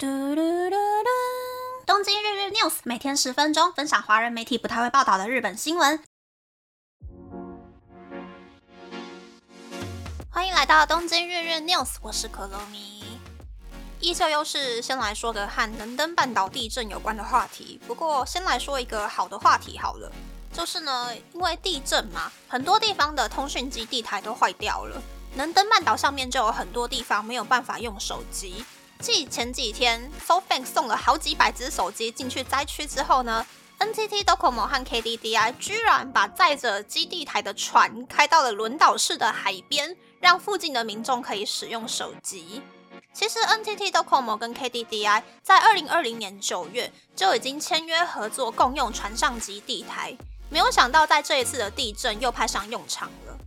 嘟嘟嘟嘟！东京日日 news 每天十分钟，分享华人媒体不太会报道的日本新闻。欢迎来到东京日日 news，我是可乐咪。依旧又是先来说个和能登半岛地震有关的话题。不过先来说一个好的话题好了，就是呢，因为地震嘛，很多地方的通讯基地台都坏掉了。能登半岛上面就有很多地方没有办法用手机。继前几天 SoftBank 送了好几百只手机进去灾区之后呢，NTT Docomo 和 KDDI 居然把载着基地台的船开到了轮岛市的海边，让附近的民众可以使用手机。其实 NTT Docomo 跟 KDDI 在二零二零年九月就已经签约合作，共用船上基地台，没有想到在这一次的地震又派上用场了。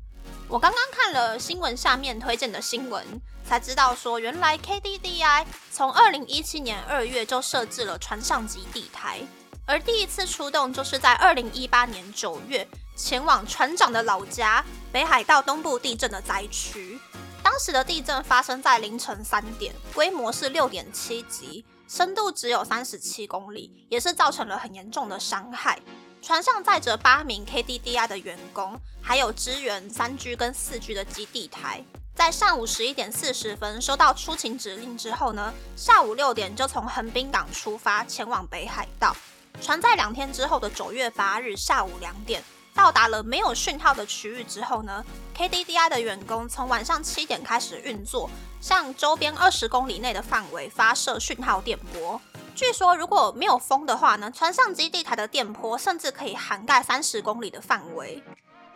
我刚刚看了新闻下面推荐的新闻。才知道说，原来 KDDI 从二零一七年二月就设置了船上基地台，而第一次出动就是在二零一八年九月，前往船长的老家北海道东部地震的灾区。当时的地震发生在凌晨三点，规模是六点七级，深度只有三十七公里，也是造成了很严重的伤害。船上载着八名 KDDI 的员工，还有支援三 G 跟四 G 的基地台。在上午十一点四十分收到出勤指令之后呢，下午六点就从横滨港出发前往北海道。船在两天之后的九月八日下午两点到达了没有讯号的区域之后呢，KDDI 的员工从晚上七点开始运作，向周边二十公里内的范围发射讯号电波。据说如果没有风的话呢，船上基地台的电波甚至可以涵盖三十公里的范围。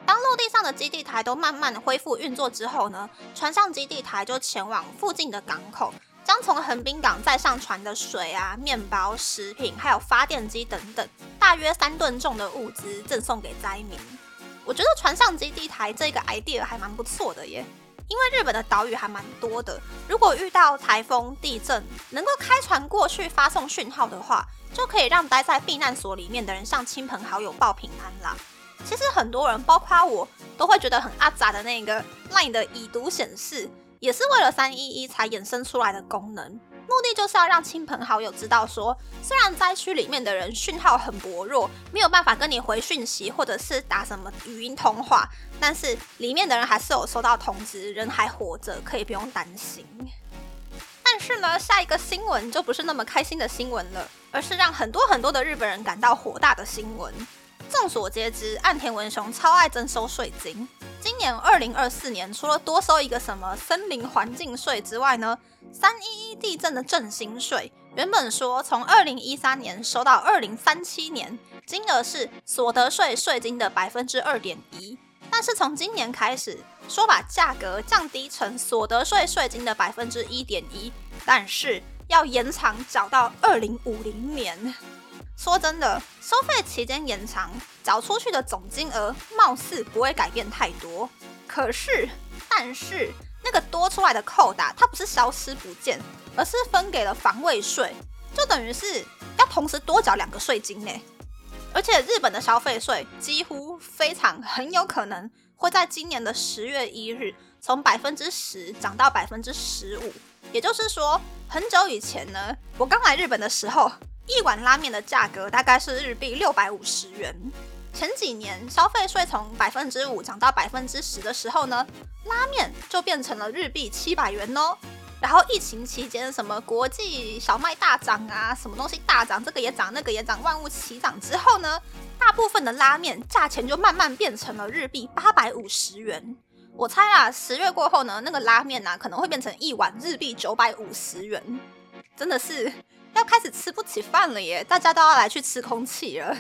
当陆地上的基地台都慢慢恢复运作之后呢，船上基地台就前往附近的港口，将从横滨港再上船的水啊、面包、食品，还有发电机等等，大约三吨重的物资赠送给灾民。我觉得船上基地台这个 idea 还蛮不错的耶，因为日本的岛屿还蛮多的，如果遇到台风、地震，能够开船过去发送讯号的话，就可以让待在避难所里面的人向亲朋好友报平安啦。其实很多人，包括我，都会觉得很阿杂的那个 LINE 的已读显示，也是为了三一一才衍生出来的功能，目的就是要让亲朋好友知道说，虽然灾区里面的人讯号很薄弱，没有办法跟你回讯息或者是打什么语音通话，但是里面的人还是有收到通知，人还活着，可以不用担心。但是呢，下一个新闻就不是那么开心的新闻了，而是让很多很多的日本人感到火大的新闻。众所皆知，岸田文雄超爱征收税金。今年二零二四年，除了多收一个什么森林环境税之外呢，三一一地震的振兴税，原本说从二零一三年收到二零三七年，金额是所得税税金的百分之二点一，但是从今年开始，说把价格降低成所得税税金的百分之一点一，但是要延长缴到二零五零年。说真的，收费期间延长，缴出去的总金额貌似不会改变太多。可是，但是那个多出来的扣打，它不是消失不见，而是分给了防卫税，就等于是要同时多缴两个税金呢。而且，日本的消费税几乎非常很有可能会在今年的十月一日从百分之十涨到百分之十五。也就是说，很久以前呢，我刚来日本的时候。一碗拉面的价格大概是日币六百五十元。前几年消费税从百分之五涨到百分之十的时候呢，拉面就变成了日币七百元哦。然后疫情期间，什么国际小麦大涨啊，什么东西大涨，这个也涨，那个也涨，万物齐涨之后呢，大部分的拉面价钱就慢慢变成了日币八百五十元。我猜啊，十月过后呢，那个拉面呢可能会变成一碗日币九百五十元，真的是。要开始吃不起饭了耶！大家都要来去吃空气了。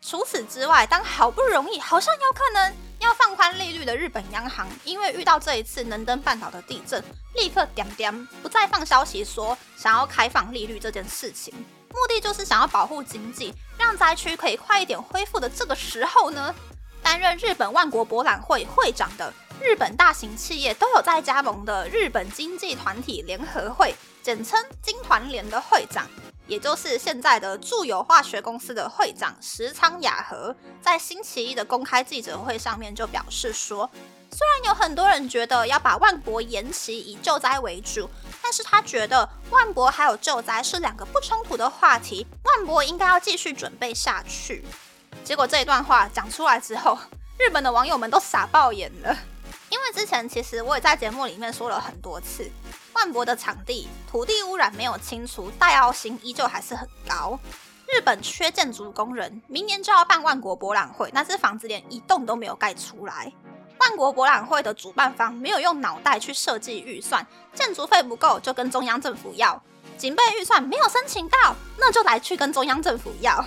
除此之外，当好不容易好像有可能要放宽利率的日本央行，因为遇到这一次能登半岛的地震，立刻点点不再放消息说想要开放利率这件事情，目的就是想要保护经济，让灾区可以快一点恢复的这个时候呢，担任日本万国博览会会长的日本大型企业都有在加盟的日本经济团体联合会。简称金团联的会长也就是现在的住友化学公司的会长石仓雅和，在星期一的公开记者会上面就表示说，虽然有很多人觉得要把万博延期以救灾为主，但是他觉得万博还有救灾是两个不冲突的话题，万博应该要继续准备下去。结果这一段话讲出来之后，日本的网友们都傻爆眼了，因为之前其实我也在节目里面说了很多次。万博的场地土地污染没有清除，大凹型依旧还是很高。日本缺建筑工人，明年就要办万国博览会，但是房子连一栋都没有盖出来。万国博览会的主办方没有用脑袋去设计预算，建筑费不够就跟中央政府要，警备预算没有申请到，那就来去跟中央政府要。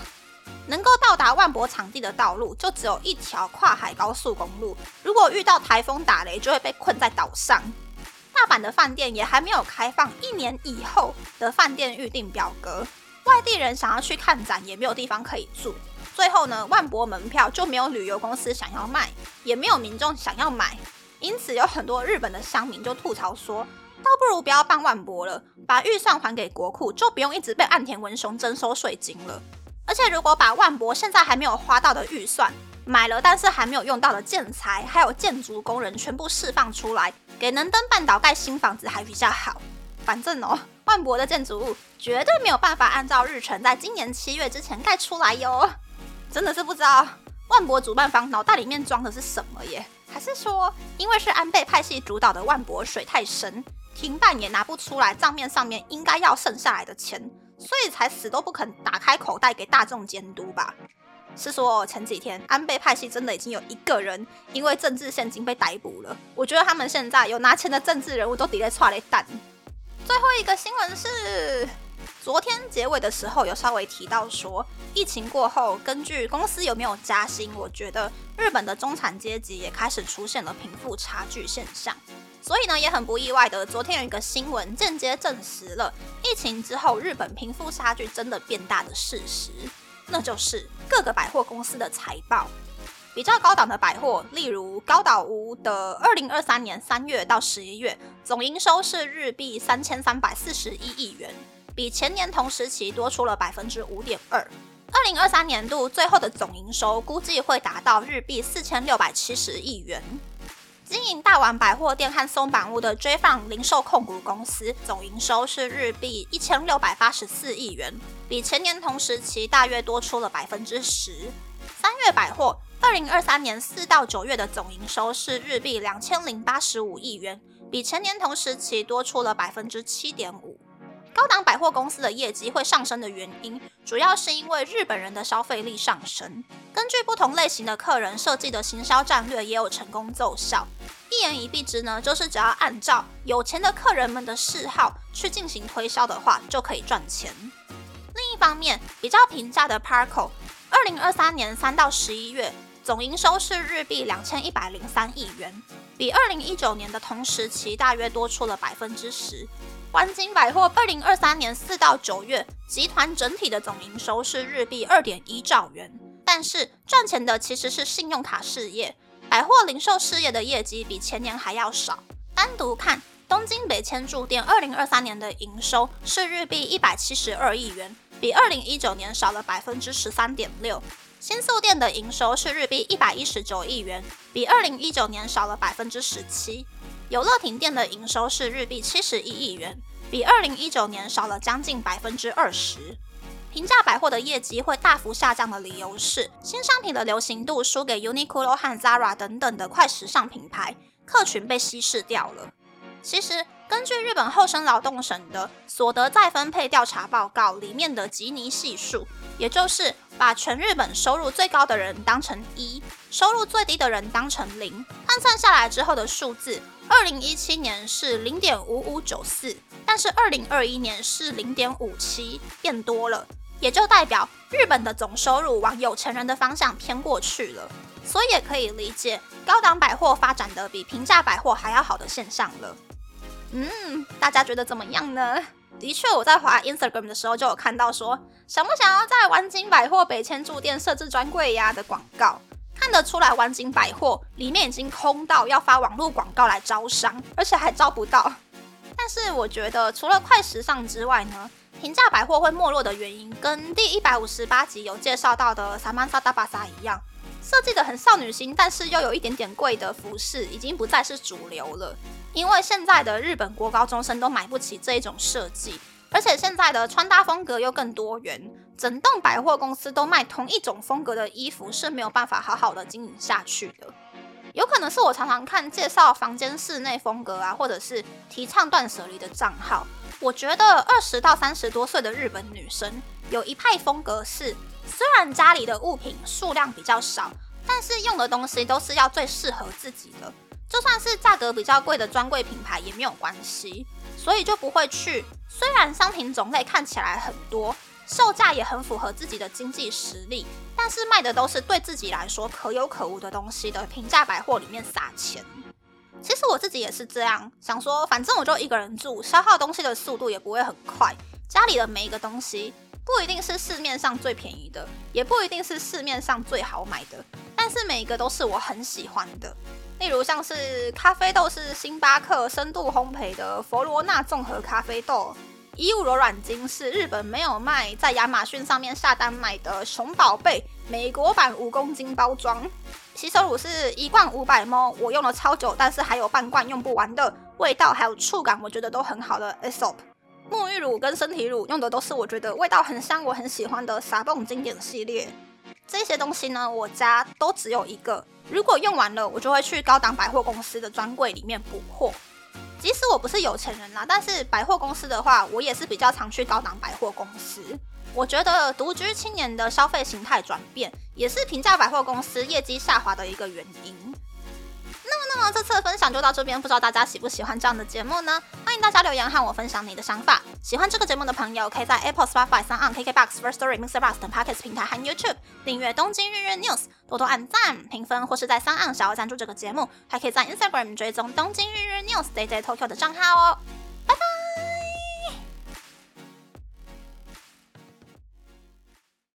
能够到达万博场地的道路就只有一条跨海高速公路，如果遇到台风打雷，就会被困在岛上。大阪的饭店也还没有开放，一年以后的饭店预订表格，外地人想要去看展也没有地方可以住。最后呢，万博门票就没有旅游公司想要卖，也没有民众想要买，因此有很多日本的乡民就吐槽说，倒不如不要办万博了，把预算还给国库，就不用一直被岸田文雄征收税金了。而且如果把万博现在还没有花到的预算，买了但是还没有用到的建材，还有建筑工人全部释放出来。给能登半岛盖新房子还比较好，反正哦，万博的建筑物绝对没有办法按照日程在今年七月之前盖出来哟。真的是不知道万博主办方脑袋里面装的是什么耶？还是说因为是安倍派系主导的万博水太深，停办也拿不出来账面上面应该要剩下来的钱，所以才死都不肯打开口袋给大众监督吧？是说前几天安倍派系真的已经有一个人因为政治现金被逮捕了。我觉得他们现在有拿钱的政治人物都抵在踹了蛋。最后一个新闻是，昨天结尾的时候有稍微提到说，疫情过后，根据公司有没有加薪，我觉得日本的中产阶级也开始出现了贫富差距现象。所以呢，也很不意外的，昨天有一个新闻间接证实了疫情之后日本贫富差距真的变大的事实。那就是各个百货公司的财报，比较高档的百货，例如高岛屋的二零二三年三月到十一月总营收是日币三千三百四十一亿元，比前年同时期多出了百分之五点二。二零二三年度最后的总营收估计会达到日币四千六百七十亿元。经营大丸百货店和松板屋的追放零售控股公司总营收是日币一千六百八十四亿元，比前年同时期大约多出了百分之十。三月百货二零二三年四到九月的总营收是日币两千零八十五亿元，比前年同时期多出了百分之七点五。高档百货公司的业绩会上升的原因，主要是因为日本人的消费力上升。根据不同类型的客人设计的行销战略，也有成功奏效。一言以蔽之呢，就是只要按照有钱的客人们的嗜好去进行推销的话，就可以赚钱。另一方面，比较平价的 Parko，二零二三年三到十一月总营收是日币两千一百零三亿元，比二零一九年的同时期大约多出了百分之十。环金百货二零二三年四到九月，集团整体的总营收是日币二点一兆元，但是赚钱的其实是信用卡事业，百货零售事业的业绩比前年还要少。单独看东京北千住店二零二三年的营收是日币一百七十二亿元，比二零一九年少了百分之十三点六。新宿店的营收是日币一百一十九亿元，比二零一九年少了百分之十七。有乐亭店的营收是日币七十一亿元，比二零一九年少了将近百分之二十。平价百货的业绩会大幅下降的理由是，新商品的流行度输给 Uniqlo 和 Zara 等等的快时尚品牌，客群被稀释掉了。其实，根据日本厚生劳动省的所得再分配调查报告里面的吉尼系数，也就是把全日本收入最高的人当成一，收入最低的人当成零，换算下来之后的数字。二零一七年是零点五五九四，但是二零二一年是零点五七，变多了，也就代表日本的总收入往有钱人的方向偏过去了，所以也可以理解高档百货发展的比平价百货还要好的现象了。嗯，大家觉得怎么样呢？的确，我在滑 Instagram 的时候就有看到说，想不想要在湾金百货北千住店设置专柜呀的广告。看得出来，湾景百货里面已经空到要发网络广告来招商，而且还招不到。但是我觉得，除了快时尚之外呢，平价百货会没落的原因，跟第一百五十八集有介绍到的萨曼萨达巴萨一样，设计的很少女心，但是又有一点点贵的服饰，已经不再是主流了。因为现在的日本国高中生都买不起这一种设计，而且现在的穿搭风格又更多元，整栋百货公司都卖同一种风格的衣服是没有办法好好的经营下去的。有可能是我常常看介绍房间室内风格啊，或者是提倡断舍离的账号。我觉得二十到三十多岁的日本女生有一派风格是，虽然家里的物品数量比较少，但是用的东西都是要最适合自己的，就算是价格比较贵的专柜品牌也没有关系，所以就不会去。虽然商品种类看起来很多，售价也很符合自己的经济实力，但是卖的都是对自己来说可有可无的东西的平价百货里面撒钱。其实我自己也是这样想说，反正我就一个人住，消耗东西的速度也不会很快。家里的每一个东西不一定是市面上最便宜的，也不一定是市面上最好买的，但是每一个都是我很喜欢的。例如像是咖啡豆是星巴克深度烘焙的佛罗纳综合咖啡豆，衣物柔软巾是日本没有卖，在亚马逊上面下单买的熊宝贝美国版五公斤包装。洗手乳是一罐五百 ml，我用了超久，但是还有半罐用不完的，味道还有触感我觉得都很好的 Aesop。沐浴乳跟身体乳用的都是我觉得味道很香，我很喜欢的傻泵经典系列。这些东西呢，我家都只有一个，如果用完了，我就会去高档百货公司的专柜里面补货。即使我不是有钱人啦，但是百货公司的话，我也是比较常去高档百货公司。我觉得独居青年的消费形态转变，也是平价百货公司业绩下滑的一个原因。那么，那么这次的分享就到这边，不知道大家喜不喜欢这样的节目呢？欢迎大家留言和我分享你的想法。喜欢这个节目的朋友，可以在 Apple、Spotify、s o n KKBox、First Story、Mr. Bus 等 Podcast 平台和 YouTube 订阅《东京日日 News》，多多按赞、评分，或是在三岸小额赞助这个节目，还可以在 Instagram 追踪《东京日日 News》Day Day Tokyo 的账号哦。拜拜。